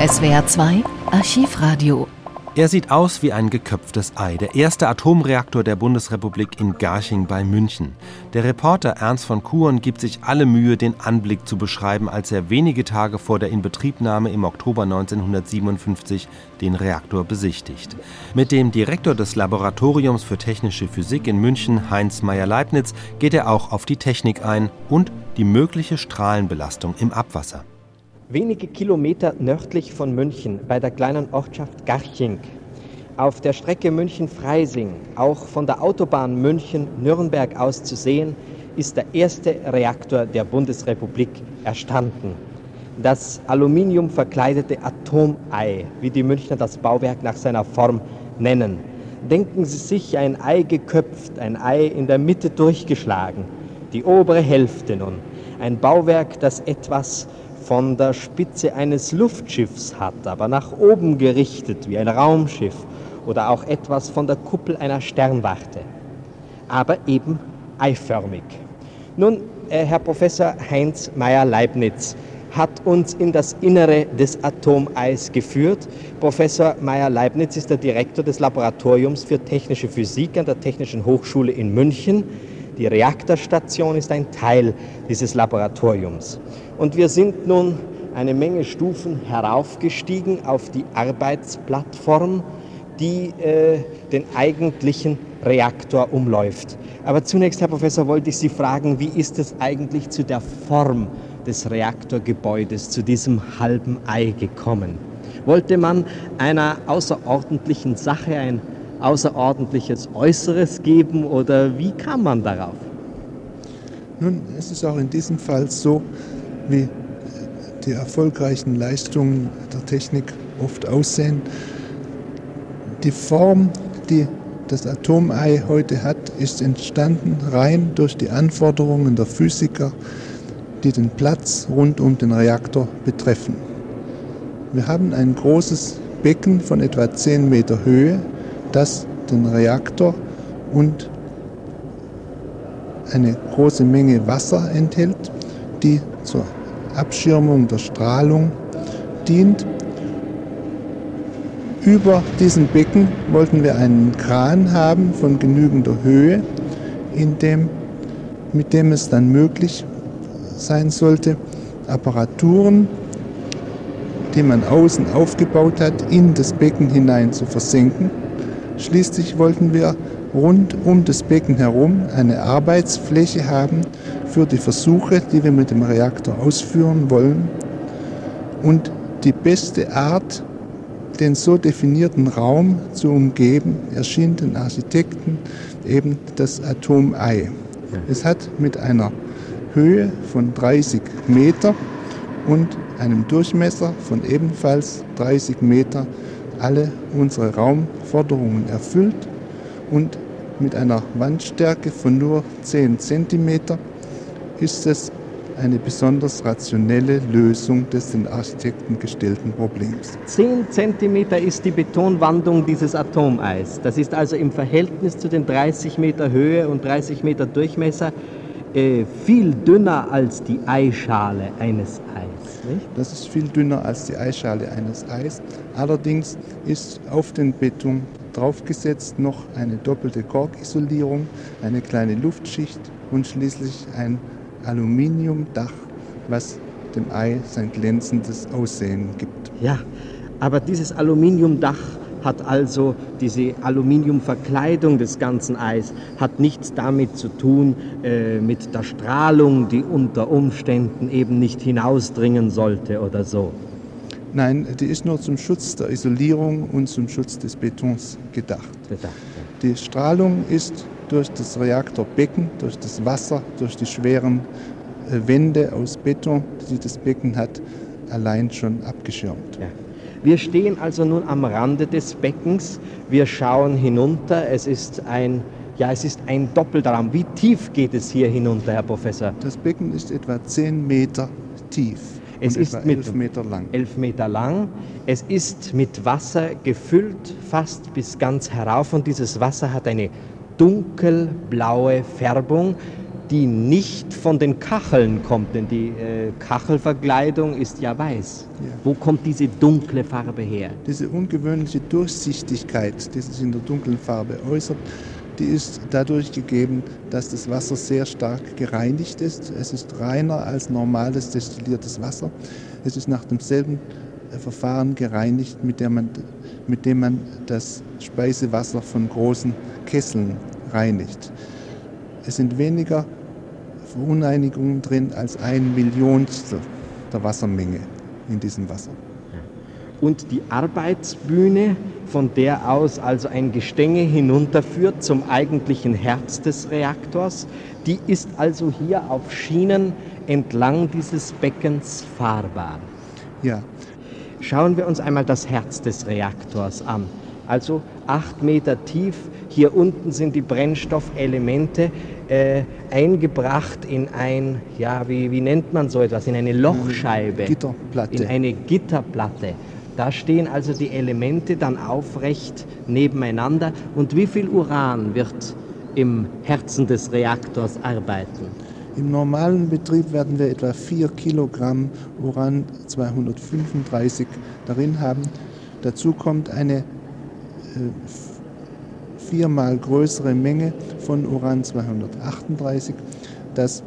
SWR 2 Archivradio. Er sieht aus wie ein geköpftes Ei, der erste Atomreaktor der Bundesrepublik in Garching bei München. Der Reporter Ernst von Kuhn gibt sich alle Mühe, den Anblick zu beschreiben, als er wenige Tage vor der Inbetriebnahme im Oktober 1957 den Reaktor besichtigt. Mit dem Direktor des Laboratoriums für technische Physik in München, Heinz Meyer-Leibniz, geht er auch auf die Technik ein und die mögliche Strahlenbelastung im Abwasser. Wenige Kilometer nördlich von München bei der kleinen Ortschaft Garching, auf der Strecke München-Freising, auch von der Autobahn München-Nürnberg aus zu sehen, ist der erste Reaktor der Bundesrepublik erstanden. Das aluminiumverkleidete Atomei, wie die Münchner das Bauwerk nach seiner Form nennen. Denken Sie sich ein Ei geköpft, ein Ei in der Mitte durchgeschlagen, die obere Hälfte nun. Ein Bauwerk, das etwas von der Spitze eines Luftschiffs hat, aber nach oben gerichtet wie ein Raumschiff oder auch etwas von der Kuppel einer Sternwarte, aber eben eiförmig. Nun, äh, Herr Professor Heinz Meyer-Leibniz hat uns in das Innere des Atomeis geführt. Professor Meyer-Leibniz ist der Direktor des Laboratoriums für technische Physik an der Technischen Hochschule in München. Die Reaktorstation ist ein Teil dieses Laboratoriums. Und wir sind nun eine Menge Stufen heraufgestiegen auf die Arbeitsplattform, die äh, den eigentlichen Reaktor umläuft. Aber zunächst, Herr Professor, wollte ich Sie fragen, wie ist es eigentlich zu der Form des Reaktorgebäudes, zu diesem halben Ei gekommen? Wollte man einer außerordentlichen Sache ein außerordentliches Äußeres geben oder wie kam man darauf? Nun, es ist auch in diesem Fall so, wie die erfolgreichen Leistungen der Technik oft aussehen. Die Form, die das Atomei heute hat, ist entstanden rein durch die Anforderungen der Physiker, die den Platz rund um den Reaktor betreffen. Wir haben ein großes Becken von etwa 10 Meter Höhe, das den Reaktor und eine große Menge Wasser enthält, die zur Abschirmung der Strahlung dient. Über diesem Becken wollten wir einen Kran haben von genügender Höhe, in dem, mit dem es dann möglich sein sollte, Apparaturen, die man außen aufgebaut hat, in das Becken hinein zu versenken. Schließlich wollten wir rund um das Becken herum eine Arbeitsfläche haben für die Versuche, die wir mit dem Reaktor ausführen wollen. Und die beste Art, den so definierten Raum zu umgeben, erschien den Architekten eben das Atomei. Es hat mit einer Höhe von 30 Meter und einem Durchmesser von ebenfalls 30 Meter alle unsere Raumforderungen erfüllt und mit einer Wandstärke von nur 10 cm ist es eine besonders rationelle Lösung des den Architekten gestellten Problems. 10 cm ist die Betonwandung dieses Atomeis. Das ist also im Verhältnis zu den 30 Meter Höhe und 30 Meter Durchmesser äh, viel dünner als die Eischale eines Eis. Nicht? Das ist viel dünner als die Eischale eines Eis. Allerdings ist auf den Beton draufgesetzt noch eine doppelte Korkisolierung, eine kleine Luftschicht und schließlich ein Aluminiumdach, was dem Ei sein glänzendes Aussehen gibt. Ja, aber dieses Aluminiumdach hat also diese Aluminiumverkleidung des ganzen Eis, hat nichts damit zu tun äh, mit der Strahlung, die unter Umständen eben nicht hinausdringen sollte oder so. Nein, die ist nur zum Schutz der Isolierung und zum Schutz des Betons gedacht. gedacht ja. Die Strahlung ist durch das Reaktorbecken, durch das Wasser, durch die schweren äh, Wände aus Beton, die das Becken hat, allein schon abgeschirmt. Ja. Wir stehen also nun am Rande des Beckens. Wir schauen hinunter. Es ist ein, ja, es ist ein doppelter Raum. Wie tief geht es hier hinunter, Herr Professor? Das Becken ist etwa 10 Meter tief. Es ist mit elf Meter lang. Elf Meter lang. Es ist mit Wasser gefüllt, fast bis ganz herauf. Und dieses Wasser hat eine dunkelblaue Färbung. die nicht von den Kacheln kommt, denn die äh, Kachelverkleidung ist ja weiß. Ja. Wo kommt diese dunkle Farbe her? Diese ungewöhnliche Durchsichtigkeit, die sich in der dunklen Farbe äußert, die ist dadurch gegeben, dass das Wasser sehr stark gereinigt ist. Es ist reiner als normales destilliertes Wasser. Es ist nach demselben äh, Verfahren gereinigt, mit, der man, mit dem man das Speisewasser von großen Kesseln reinigt. Es sind weniger Verunreinigungen drin als ein Millionstel der Wassermenge in diesem Wasser. Und die Arbeitsbühne, von der aus also ein Gestänge hinunterführt zum eigentlichen Herz des Reaktors, die ist also hier auf Schienen entlang dieses Beckens fahrbar. Ja, Schauen wir uns einmal das Herz des Reaktors an. Also acht Meter tief. Hier unten sind die Brennstoffelemente äh, eingebracht in ein, ja, wie, wie nennt man so etwas, in eine Lochscheibe. Gitterplatte. In eine Gitterplatte. Da stehen also die Elemente dann aufrecht nebeneinander. Und wie viel Uran wird im Herzen des Reaktors arbeiten? Im normalen Betrieb werden wir etwa 4 Kilogramm Uran 235 darin haben. Dazu kommt eine äh, viermal größere Menge von Uran 238, das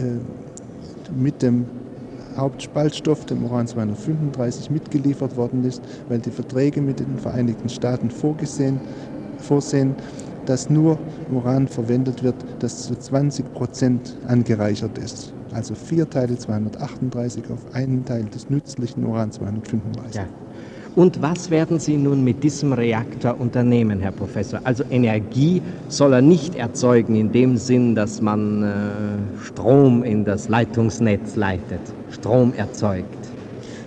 äh, mit dem Hauptspaltstoff, dem Uran 235, mitgeliefert worden ist, weil die Verträge mit den Vereinigten Staaten vorgesehen, vorsehen, dass nur Uran verwendet wird, das zu 20 Prozent angereichert ist. Also vier Teile 238 auf einen Teil des nützlichen Uran 235. Ja. Und was werden Sie nun mit diesem Reaktor unternehmen, Herr Professor? Also Energie soll er nicht erzeugen in dem Sinn, dass man äh, Strom in das Leitungsnetz leitet, Strom erzeugt.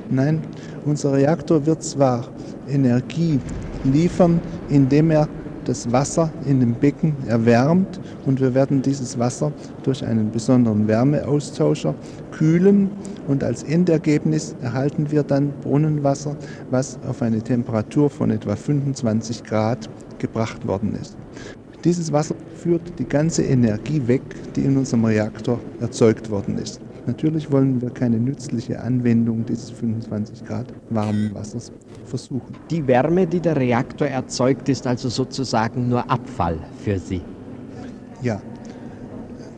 Nein, unser Reaktor wird zwar Energie liefern, indem er das Wasser in dem Becken erwärmt und wir werden dieses Wasser durch einen besonderen Wärmeaustauscher kühlen und als Endergebnis erhalten wir dann Brunnenwasser, was auf eine Temperatur von etwa 25 Grad gebracht worden ist. Dieses Wasser führt die ganze Energie weg, die in unserem Reaktor erzeugt worden ist. Natürlich wollen wir keine nützliche Anwendung dieses 25 Grad warmen Wassers versuchen. Die Wärme, die der Reaktor erzeugt, ist also sozusagen nur Abfall für Sie. Ja,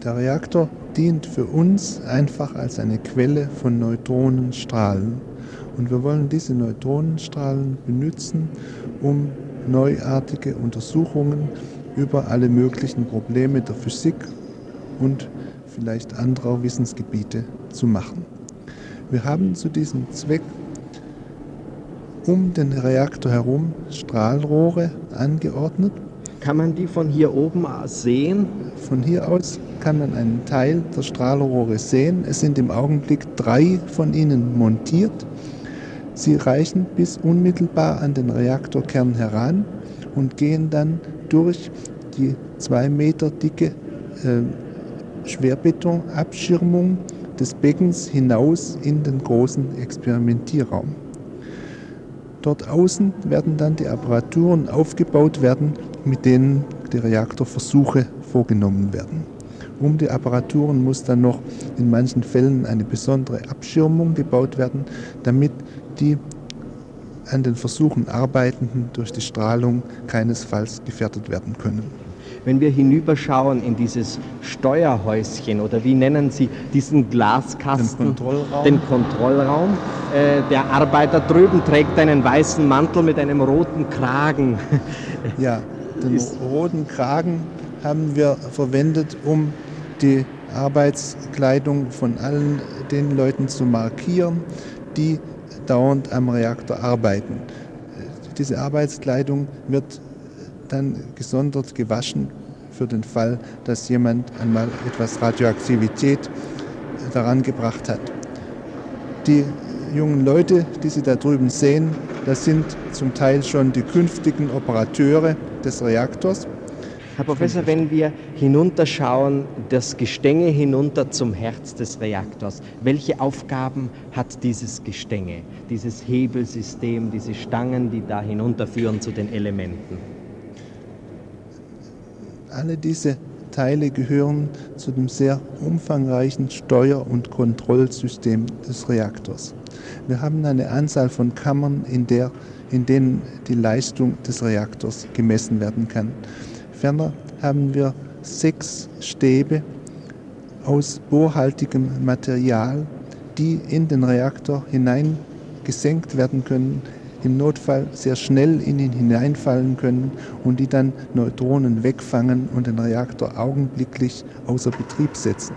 der Reaktor dient für uns einfach als eine Quelle von Neutronenstrahlen. Und wir wollen diese Neutronenstrahlen benutzen, um neuartige Untersuchungen über alle möglichen Probleme der Physik und vielleicht anderer Wissensgebiete zu machen. Wir haben zu diesem Zweck um den Reaktor herum Strahlrohre angeordnet. Kann man die von hier oben sehen? Von hier aus kann man einen Teil der Strahlrohre sehen. Es sind im Augenblick drei von ihnen montiert. Sie reichen bis unmittelbar an den Reaktorkern heran und gehen dann durch die zwei Meter dicke äh, Schwerbetonabschirmung des Beckens hinaus in den großen Experimentierraum. Dort außen werden dann die Apparaturen aufgebaut werden, mit denen die Reaktorversuche vorgenommen werden. Um die Apparaturen muss dann noch in manchen Fällen eine besondere Abschirmung gebaut werden, damit die an den Versuchen Arbeitenden durch die Strahlung keinesfalls gefährdet werden können. Wenn wir hinüberschauen in dieses Steuerhäuschen oder wie nennen Sie diesen Glaskasten? Den Kontrollraum. Den Kontrollraum. Äh, der Arbeiter drüben trägt einen weißen Mantel mit einem roten Kragen. Ja, den roten Kragen haben wir verwendet, um die Arbeitskleidung von allen den Leuten zu markieren, die dauernd am Reaktor arbeiten. Diese Arbeitskleidung wird dann gesondert gewaschen für den Fall, dass jemand einmal etwas Radioaktivität daran gebracht hat. Die jungen Leute, die Sie da drüben sehen, das sind zum Teil schon die künftigen Operateure des Reaktors. Herr Professor, wenn wir hinunterschauen, das Gestänge hinunter zum Herz des Reaktors, welche Aufgaben hat dieses Gestänge, dieses Hebelsystem, diese Stangen, die da hinunterführen zu den Elementen? Alle diese Teile gehören zu dem sehr umfangreichen Steuer- und Kontrollsystem des Reaktors. Wir haben eine Anzahl von Kammern, in, der, in denen die Leistung des Reaktors gemessen werden kann. Ferner haben wir sechs Stäbe aus bohrhaltigem Material, die in den Reaktor hineingesenkt werden können, im Notfall sehr schnell in ihn hineinfallen können und die dann Neutronen wegfangen und den Reaktor augenblicklich außer Betrieb setzen.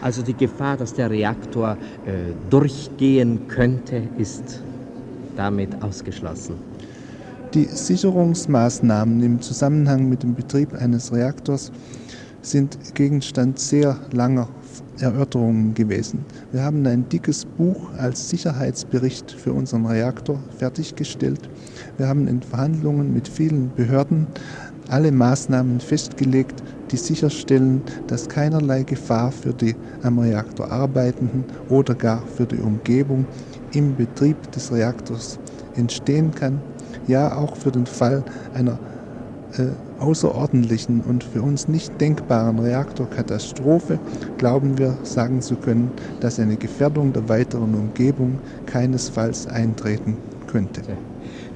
Also die Gefahr, dass der Reaktor äh, durchgehen könnte, ist damit ausgeschlossen. Die Sicherungsmaßnahmen im Zusammenhang mit dem Betrieb eines Reaktors sind Gegenstand sehr langer Erörterungen gewesen. Wir haben ein dickes Buch als Sicherheitsbericht für unseren Reaktor fertiggestellt. Wir haben in Verhandlungen mit vielen Behörden alle Maßnahmen festgelegt, die sicherstellen, dass keinerlei Gefahr für die am Reaktor Arbeitenden oder gar für die Umgebung im Betrieb des Reaktors entstehen kann. Ja, auch für den Fall einer äh, außerordentlichen und für uns nicht denkbaren Reaktorkatastrophe glauben wir sagen zu können, dass eine Gefährdung der weiteren Umgebung keinesfalls eintreten könnte.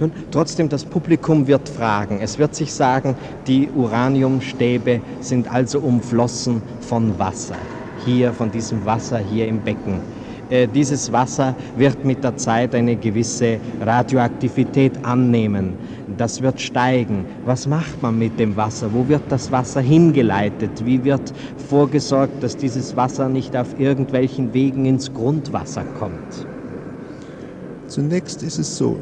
Nun, trotzdem, das Publikum wird fragen. Es wird sich sagen, die Uraniumstäbe sind also umflossen von Wasser. Hier, von diesem Wasser hier im Becken. Äh, dieses Wasser wird mit der Zeit eine gewisse Radioaktivität annehmen. Das wird steigen. Was macht man mit dem Wasser? Wo wird das Wasser hingeleitet? Wie wird vorgesorgt, dass dieses Wasser nicht auf irgendwelchen Wegen ins Grundwasser kommt? Zunächst ist es so,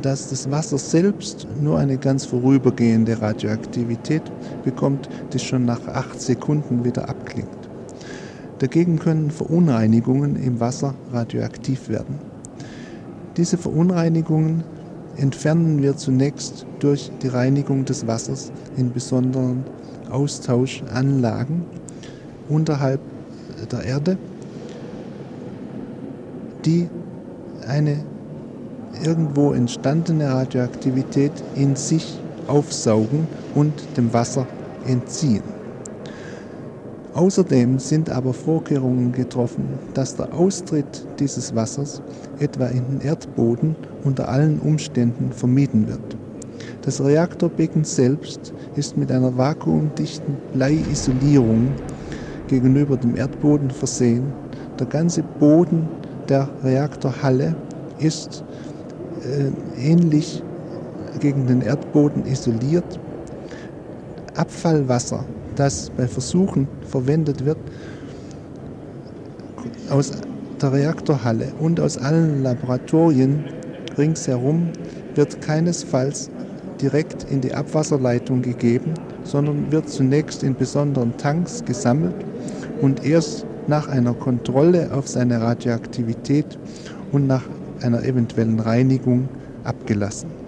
dass das Wasser selbst nur eine ganz vorübergehende Radioaktivität bekommt, die schon nach acht Sekunden wieder abklingt. Dagegen können Verunreinigungen im Wasser radioaktiv werden. Diese Verunreinigungen entfernen wir zunächst durch die Reinigung des Wassers in besonderen Austauschanlagen unterhalb der Erde, die eine irgendwo entstandene Radioaktivität in sich aufsaugen und dem Wasser entziehen. Außerdem sind aber Vorkehrungen getroffen, dass der Austritt dieses Wassers etwa in den Erdboden unter allen Umständen vermieden wird. Das Reaktorbecken selbst ist mit einer vakuumdichten Bleiisolierung gegenüber dem Erdboden versehen. Der ganze Boden der Reaktorhalle ist äh, ähnlich gegen den Erdboden isoliert. Abfallwasser das bei Versuchen verwendet wird, aus der Reaktorhalle und aus allen Laboratorien ringsherum wird keinesfalls direkt in die Abwasserleitung gegeben, sondern wird zunächst in besonderen Tanks gesammelt und erst nach einer Kontrolle auf seine Radioaktivität und nach einer eventuellen Reinigung abgelassen.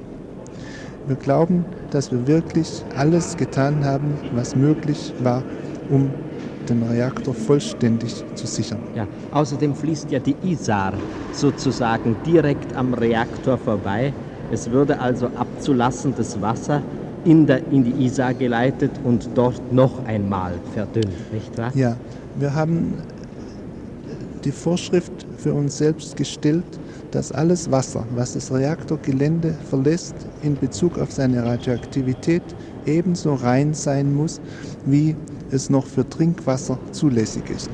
Wir glauben, dass wir wirklich alles getan haben, was möglich war, um den Reaktor vollständig zu sichern. Ja, außerdem fließt ja die Isar sozusagen direkt am Reaktor vorbei. Es würde also abzulassendes Wasser in, der, in die Isar geleitet und dort noch einmal verdünnt, nicht wahr? Ja, wir haben die Vorschrift für uns selbst gestellt, dass alles Wasser, was das Reaktorgelände verlässt, in Bezug auf seine Radioaktivität ebenso rein sein muss, wie es noch für Trinkwasser zulässig ist.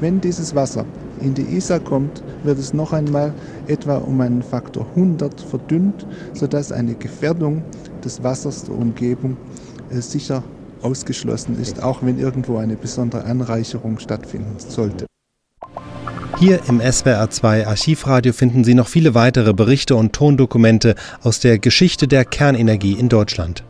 Wenn dieses Wasser in die Isar kommt, wird es noch einmal etwa um einen Faktor 100 verdünnt, sodass eine Gefährdung des Wassers der Umgebung äh, sicher ausgeschlossen ist, auch wenn irgendwo eine besondere Anreicherung stattfinden sollte. Hier im SWR2 Archivradio finden Sie noch viele weitere Berichte und Tondokumente aus der Geschichte der Kernenergie in Deutschland.